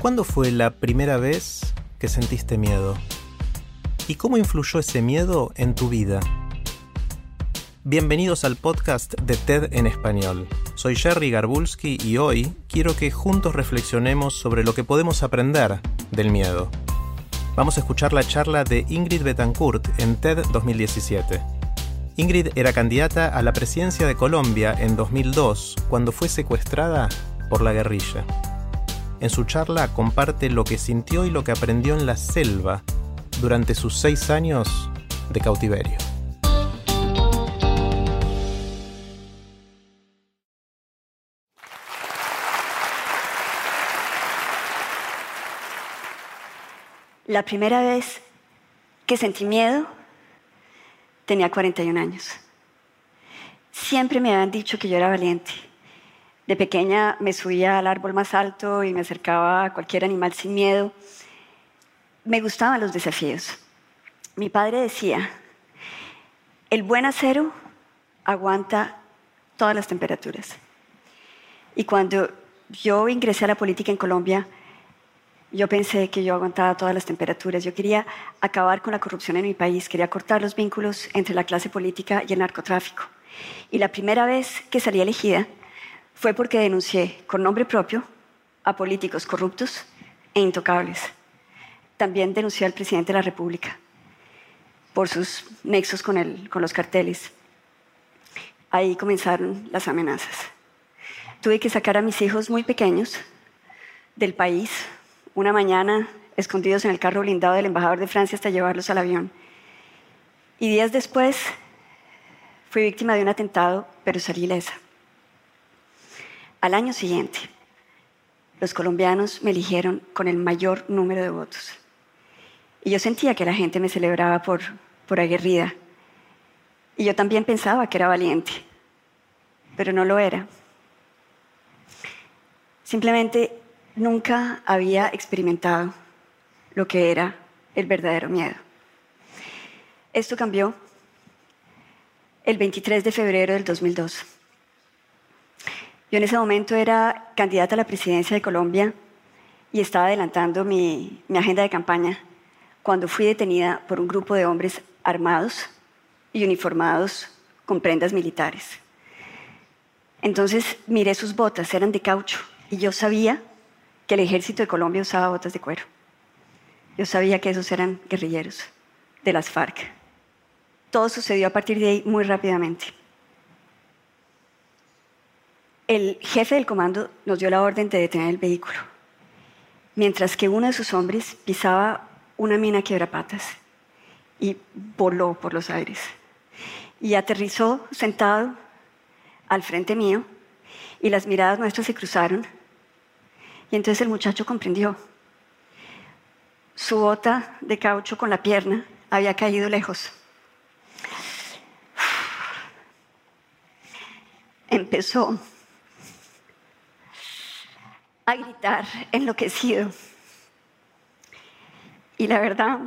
¿Cuándo fue la primera vez que sentiste miedo? ¿Y cómo influyó ese miedo en tu vida? Bienvenidos al podcast de TED en español. Soy Jerry Garbulski y hoy quiero que juntos reflexionemos sobre lo que podemos aprender del miedo. Vamos a escuchar la charla de Ingrid Betancourt en TED 2017. Ingrid era candidata a la presidencia de Colombia en 2002 cuando fue secuestrada por la guerrilla. En su charla comparte lo que sintió y lo que aprendió en la selva durante sus seis años de cautiverio. La primera vez que sentí miedo tenía 41 años. Siempre me habían dicho que yo era valiente de pequeña me subía al árbol más alto y me acercaba a cualquier animal sin miedo. Me gustaban los desafíos. Mi padre decía, el buen acero aguanta todas las temperaturas. Y cuando yo ingresé a la política en Colombia, yo pensé que yo aguantaba todas las temperaturas. Yo quería acabar con la corrupción en mi país, quería cortar los vínculos entre la clase política y el narcotráfico. Y la primera vez que salí elegida, fue porque denuncié con nombre propio a políticos corruptos e intocables. También denuncié al presidente de la República por sus nexos con, los carteles. Ahí comenzaron las amenazas. Tuve que sacar a mis hijos muy pequeños del país una mañana escondidos en el carro blindado del embajador de Francia hasta llevarlos al avión. Y días después fui víctima de un atentado, pero salí ilesa. Al año siguiente, los colombianos me eligieron con el mayor número de votos. Y yo sentía que la gente me celebraba por, por aguerrida. Y yo también pensaba que era valiente, pero no lo era. Simplemente nunca había experimentado lo que era el verdadero miedo. Esto cambió el 23 de febrero del 2002. Yo en ese momento era candidata a la presidencia de Colombia y estaba adelantando mi, agenda de campaña cuando fui detenida por un grupo de hombres armados y uniformados con prendas militares. Entonces miré sus botas, eran de caucho, y yo sabía que el ejército de Colombia usaba botas de cuero. Yo sabía que esos eran guerrilleros de las FARC. Todo sucedió a partir de ahí muy rápidamente el jefe del comando nos dio la orden de detener el vehículo, mientras que uno de sus hombres pisaba una mina quebrapatas y voló por los aires. Y aterrizó sentado al frente mío y las miradas nuestras se cruzaron. Y entonces el muchacho comprendió. Su bota de caucho con la pierna había caído lejos. Empezó a gritar enloquecido. Y la verdad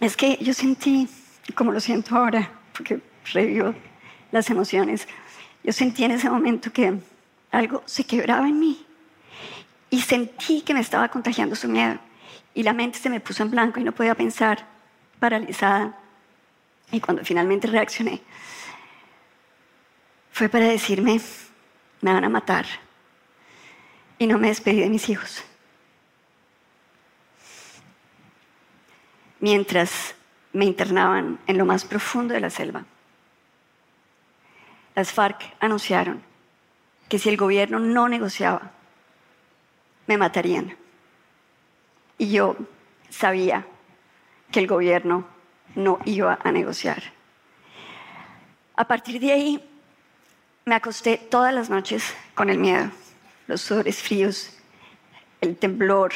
es que yo sentí, como lo siento ahora, porque revivo las emociones, yo sentí en ese momento que algo se quebraba en mí y sentí que me estaba contagiando su miedo y la mente se me puso en blanco y no podía pensar, paralizada. y cuando finalmente reaccioné, fue para decirme, me van a matar. Y no me despedí de mis hijos. Mientras me internaban en lo más profundo de la selva, las FARC anunciaron que si el gobierno no negociaba, me matarían. Y yo sabía que el gobierno no iba a negociar. A partir de ahí, me acosté todas las noches con el miedo, los sudores fríos, el temblor,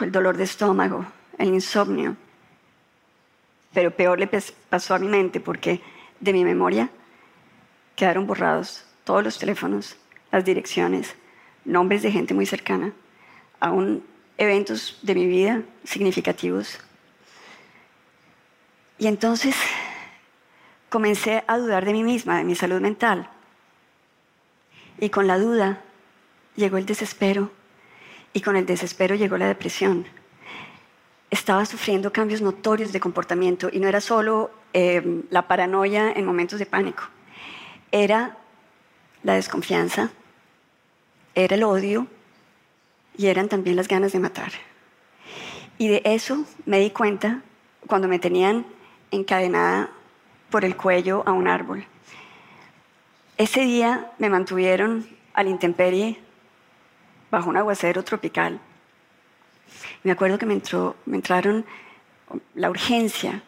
el dolor de estómago, el insomnio. Pero peor le pasó a mi mente porque de mi memoria quedaron borrados todos los teléfonos, las direcciones, nombres de gente muy cercana, aún eventos de mi vida significativos. Y entonces comencé a dudar de mí misma, de mi salud mental. Y con la duda llegó el desespero y con el desespero llegó la depresión. Estaba sufriendo cambios notorios de comportamiento y no era solo em, la paranoia en momentos de pánico, era la desconfianza, era el odio y eran también las ganas de matar. Y de eso me di cuenta cuando me tenían encadenada por el cuello a un árbol. Ese día me mantuvieron a la intemperie bajo un aguacero tropical. Me acuerdo que me, entró, me entraron la urgencia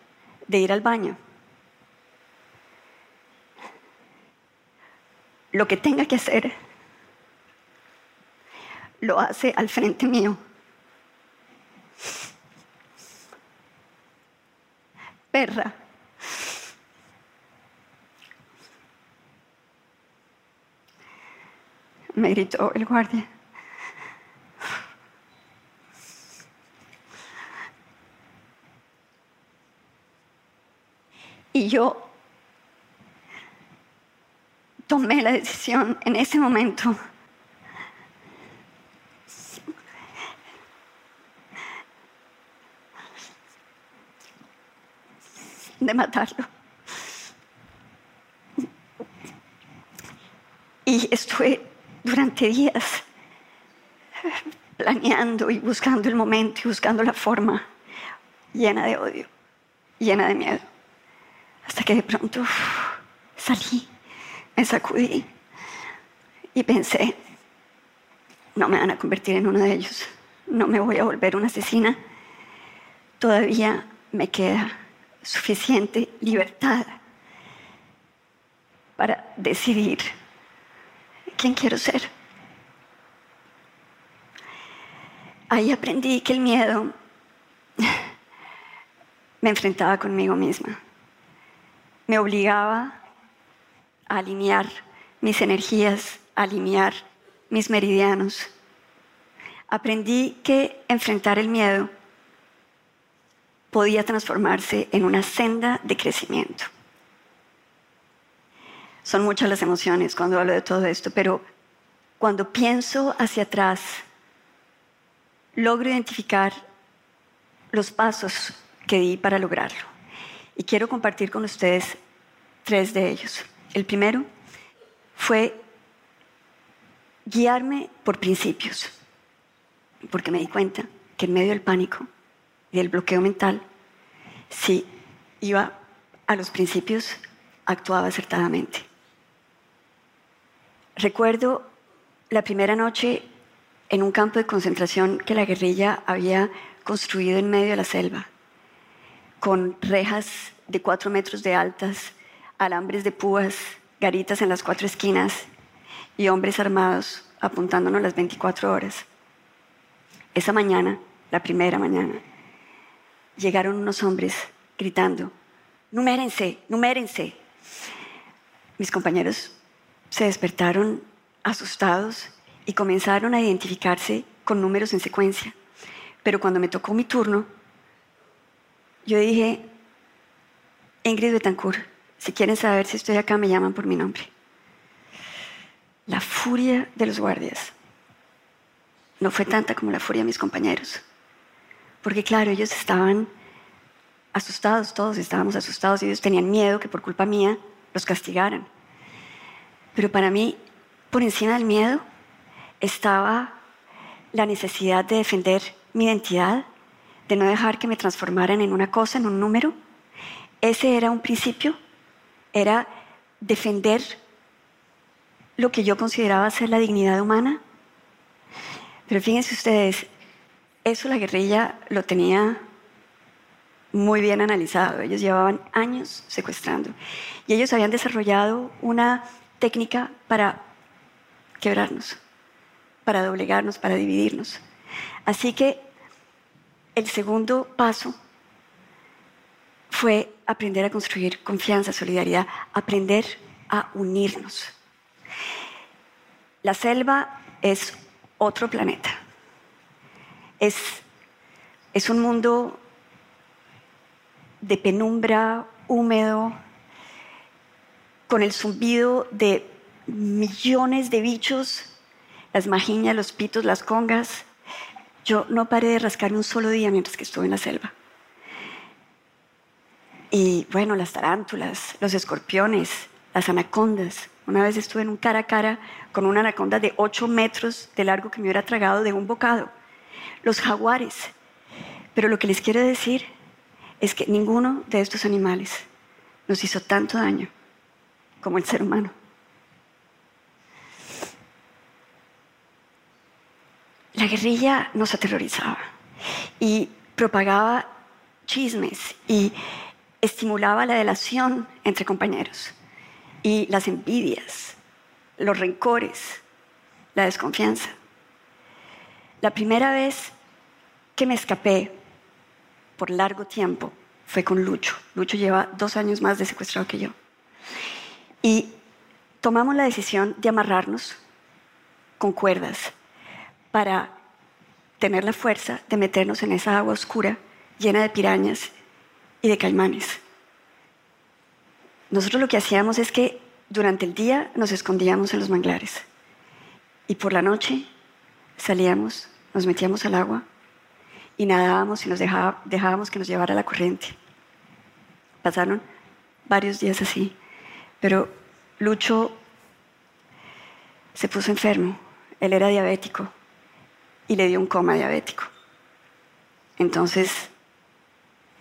de ir al baño. Lo que tenga que hacer, lo hace al frente mío. Perra. Me gritó el guardia. Y yo tomé la decisión en ese momento de matarlo. Y estuve durante días planeando y buscando el momento y buscando la forma llena de odio, llena de miedo. Hasta que de pronto salí, me sacudí y pensé, no me van a convertir en uno de ellos, no me voy a volver una asesina, todavía me queda suficiente libertad para decidir quién quiero ser. Ahí aprendí que el miedo me enfrentaba conmigo misma. Me obligaba a alinear mis energías, a alinear mis meridianos. Aprendí que enfrentar el miedo podía transformarse en una senda de crecimiento. Son muchas las emociones cuando hablo de todo esto, pero cuando pienso hacia atrás, logro identificar los pasos que di para lograrlo. Y quiero compartir con ustedes tres de ellos. El primero fue guiarme por principios, porque me di cuenta que en medio del pánico y del bloqueo mental, si iba a los principios, actuaba acertadamente. Recuerdo la primera noche en un campo de concentración que la guerrilla había construido en medio de la selva, con rejas de cuatro metros de altas, alambres de púas, garitas en las cuatro esquinas y hombres armados apuntándonos las 24 horas. Esa mañana, la primera mañana, llegaron unos hombres gritando, numérense, numérense. Mis compañeros se despertaron asustados y comenzaron a identificarse con números en secuencia. Pero cuando me tocó mi turno, yo dije, Ingrid Betancourt, si quieren saber si estoy acá, me llaman por mi nombre. La furia de los guardias no fue tanta como la furia de mis compañeros. Porque claro, ellos estaban asustados, todos estábamos asustados y ellos tenían miedo que por culpa mía los castigaran. Pero para mí, por encima del miedo, estaba la necesidad de defender mi identidad, de no dejar que me transformaran en una cosa, en un número. Ese era un principio, era defender lo que yo consideraba ser la dignidad humana. Pero fíjense ustedes, eso la guerrilla lo tenía muy bien analizado. Ellos llevaban años secuestrando y ellos habían desarrollado una técnica para quebrarnos, para doblegarnos, para dividirnos. Así que el segundo paso fue aprender a construir confianza, solidaridad, aprender a unirnos. La selva es otro planeta. Es, es un mundo de penumbra, húmedo, con el zumbido de millones de bichos, las majiñas, los pitos, las congas. Yo no paré de rascarme un solo día mientras que estuve en la selva. Y bueno, las tarántulas, los escorpiones, las anacondas. Una vez estuve en un cara a cara con una anaconda de 8 metros de largo que me hubiera tragado de un bocado. Los jaguares. Pero lo que les quiero decir es que ninguno de estos animales nos hizo tanto daño como el ser humano. La guerrilla nos aterrorizaba y propagaba chismes y estimulaba la delación entre compañeros y las envidias, los rencores, la desconfianza. La primera vez que me escapé por largo tiempo fue con Lucho. Lucho lleva dos años más de secuestrado que yo. Y tomamos la decisión de amarrarnos con cuerdas para tener la fuerza de meternos en esa agua oscura llena de pirañas y de caimanes. Nosotros lo que hacíamos es que durante el día nos escondíamos en los manglares y por la noche salíamos, nos metíamos al agua y nadábamos y nos dejábamos que nos llevara la corriente. Pasaron varios días así, pero Lucho se puso enfermo, él era diabético y le dio un coma diabético. Entonces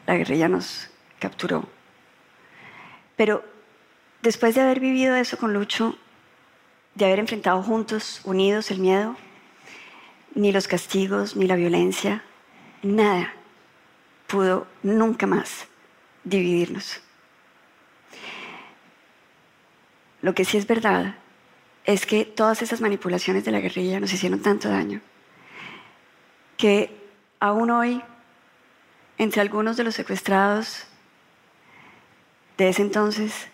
la guerrilla nos capturó. Pero después de haber vivido eso con Lucho, de haber enfrentado juntos, unidos, el miedo, ni los castigos, ni la violencia, nada pudo nunca más dividirnos. Lo que sí es verdad es que todas esas manipulaciones de la guerrilla nos hicieron tanto daño que aún hoy, entre algunos de los secuestrados de ese entonces,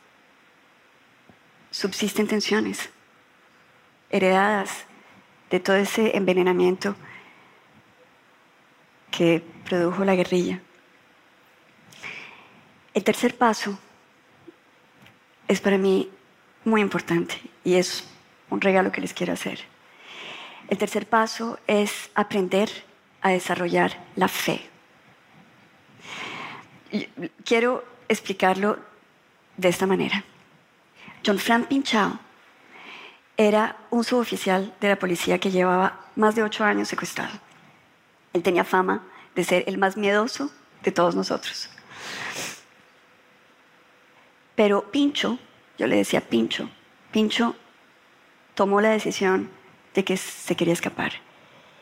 subsisten tensiones heredadas de todo ese envenenamiento que produjo la guerrilla. El tercer paso es para mí muy importante y es un regalo que les quiero hacer. El tercer paso es aprender a desarrollar la fe. Quiero explicarlo de esta manera. John Frank Pinchao era un suboficial de la policía que llevaba más de ocho años secuestrado. Él tenía fama de ser el más miedoso de todos nosotros. Pero Pincho, yo le decía Pincho, Pincho tomó la decisión de que se quería escapar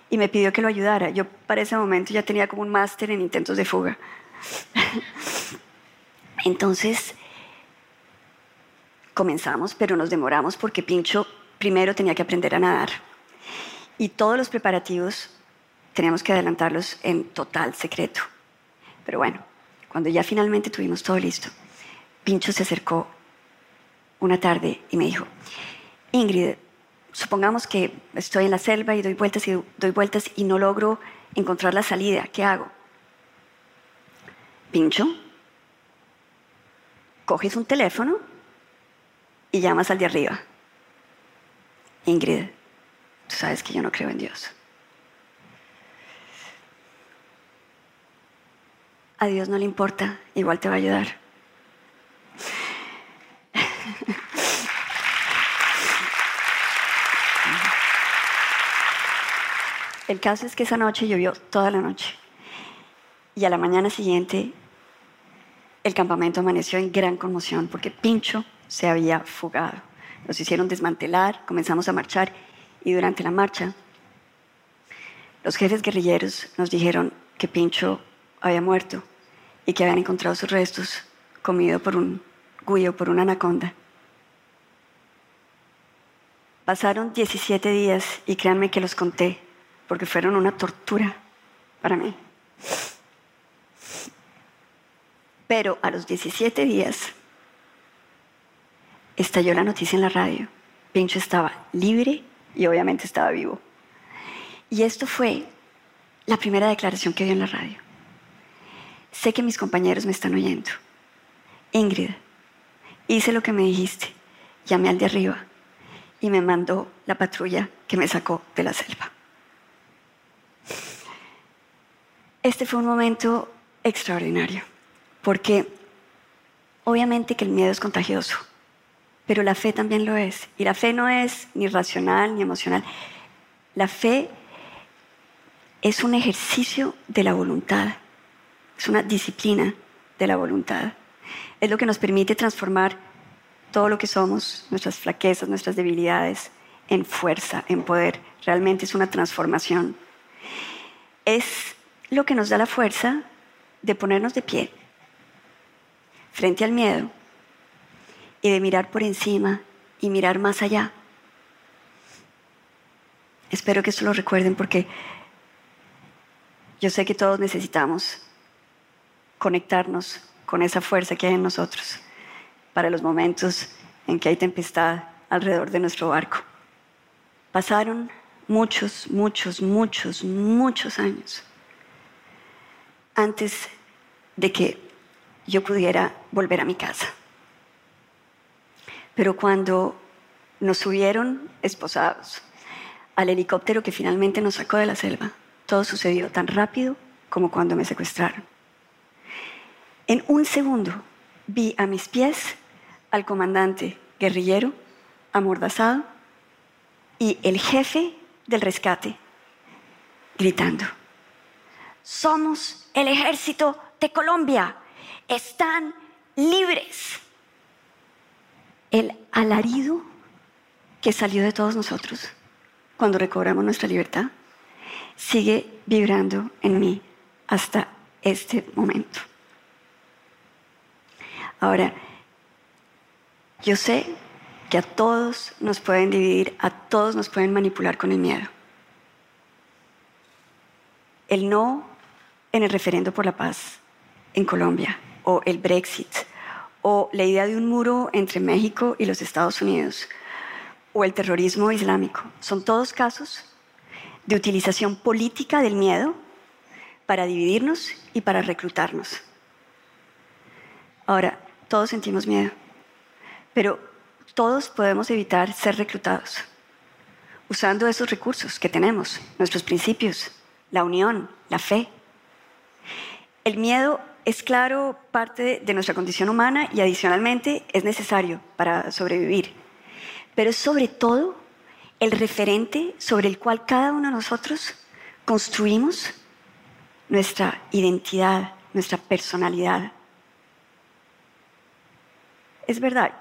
y me pidió que lo ayudara. Yo para ese momento ya tenía como un máster en intentos de fuga. Entonces comenzamos, pero nos demoramos porque Pincho primero tenía que aprender a nadar. Y todos los preparativos teníamos que adelantarlos en total secreto. Pero bueno, cuando ya finalmente tuvimos todo listo, Pincho se acercó una tarde y me dijo, Ingrid, supongamos que estoy en la selva y doy vueltas y doy vueltas y no logro encontrar la salida, ¿qué hago? Pincho, coges un teléfono y llamas al de arriba. Ingrid, tú sabes que yo no creo en Dios. a Dios no le importa, igual te va a ayudar. El caso es que esa noche llovió toda la noche y a la mañana siguiente el campamento amaneció en gran conmoción porque Pincho se había fugado. Nos hicieron desmantelar, comenzamos a marchar y durante la marcha los jefes guerrilleros nos dijeron que Pincho había muerto y que habían encontrado sus restos comido por un guyo, por una anaconda. Pasaron 17 días y créanme que los conté porque fueron una tortura para mí. Pero a los 17 días estalló la noticia en la radio. Pincho estaba libre y obviamente estaba vivo. Y esto fue la primera declaración que dio en la radio. Sé que mis compañeros me están oyendo. Ingrid, hice lo que me dijiste. Llamé al de arriba y me mandó la patrulla que me sacó de la selva. Este fue un momento extraordinario, porque obviamente que el miedo es contagioso, pero la fe también lo es. Y la fe no es ni racional ni emocional. La fe es un ejercicio de la voluntad, es una disciplina de la voluntad. Es lo que nos permite transformar todo lo que somos, nuestras flaquezas, nuestras debilidades, en fuerza, en poder. Realmente es una transformación. Es lo que nos da la fuerza de ponernos de pie frente al miedo y de mirar por encima y mirar más allá. Espero que esto lo recuerden porque yo sé que todos necesitamos conectarnos con esa fuerza que hay en nosotros para los momentos en que hay tempestad alrededor de nuestro barco. Pasaron muchos, muchos, muchos, muchos años antes de que yo pudiera volver a mi casa. Pero cuando nos subieron esposados al helicóptero que finalmente nos sacó de la selva, todo sucedió tan rápido como cuando me secuestraron. En un segundo vi a mis pies al comandante guerrillero amordazado y el jefe del rescate gritando, somos el ejército de Colombia. Están libres. El alarido que salió de todos nosotros cuando recobramos nuestra libertad sigue vibrando en mí hasta este momento. Ahora, yo sé que a todos nos pueden dividir, a todos nos pueden manipular con el miedo. El no en el referendo por la paz en Colombia, o el Brexit, o la idea de un muro entre México y los Estados Unidos, o el terrorismo islámico. Son todos casos de utilización política del miedo para dividirnos y para reclutarnos. Ahora, todos sentimos miedo, pero todos podemos evitar ser reclutados usando esos recursos que tenemos, nuestros principios, la unión, la fe. El miedo es claro parte de nuestra condición humana y adicionalmente es necesario para sobrevivir. Pero es sobre todo el referente sobre el cual cada uno de nosotros construimos nuestra identidad, nuestra personalidad. Es verdad,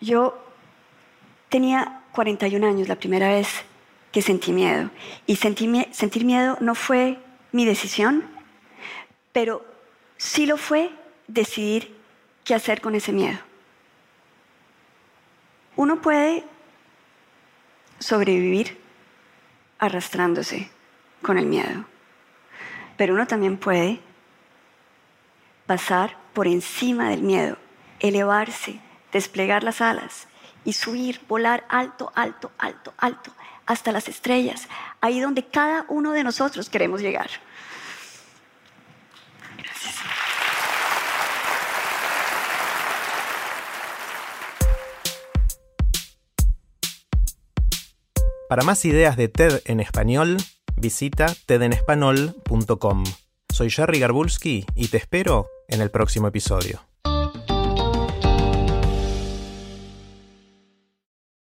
yo tenía 41 años la primera vez que sentí miedo y sentir miedo no fue mi decisión, pero sí lo fue decidir qué hacer con ese miedo. Uno puede sobrevivir arrastrándose con el miedo, pero uno también puede pasar por encima del miedo, elevarse, desplegar las alas y subir, volar alto, alto, alto, alto, hasta las estrellas, ahí donde cada uno de nosotros queremos llegar. Para más ideas de TED en español, visita tedenespanol.com. Soy Jerry Garbulski y te espero en el próximo episodio.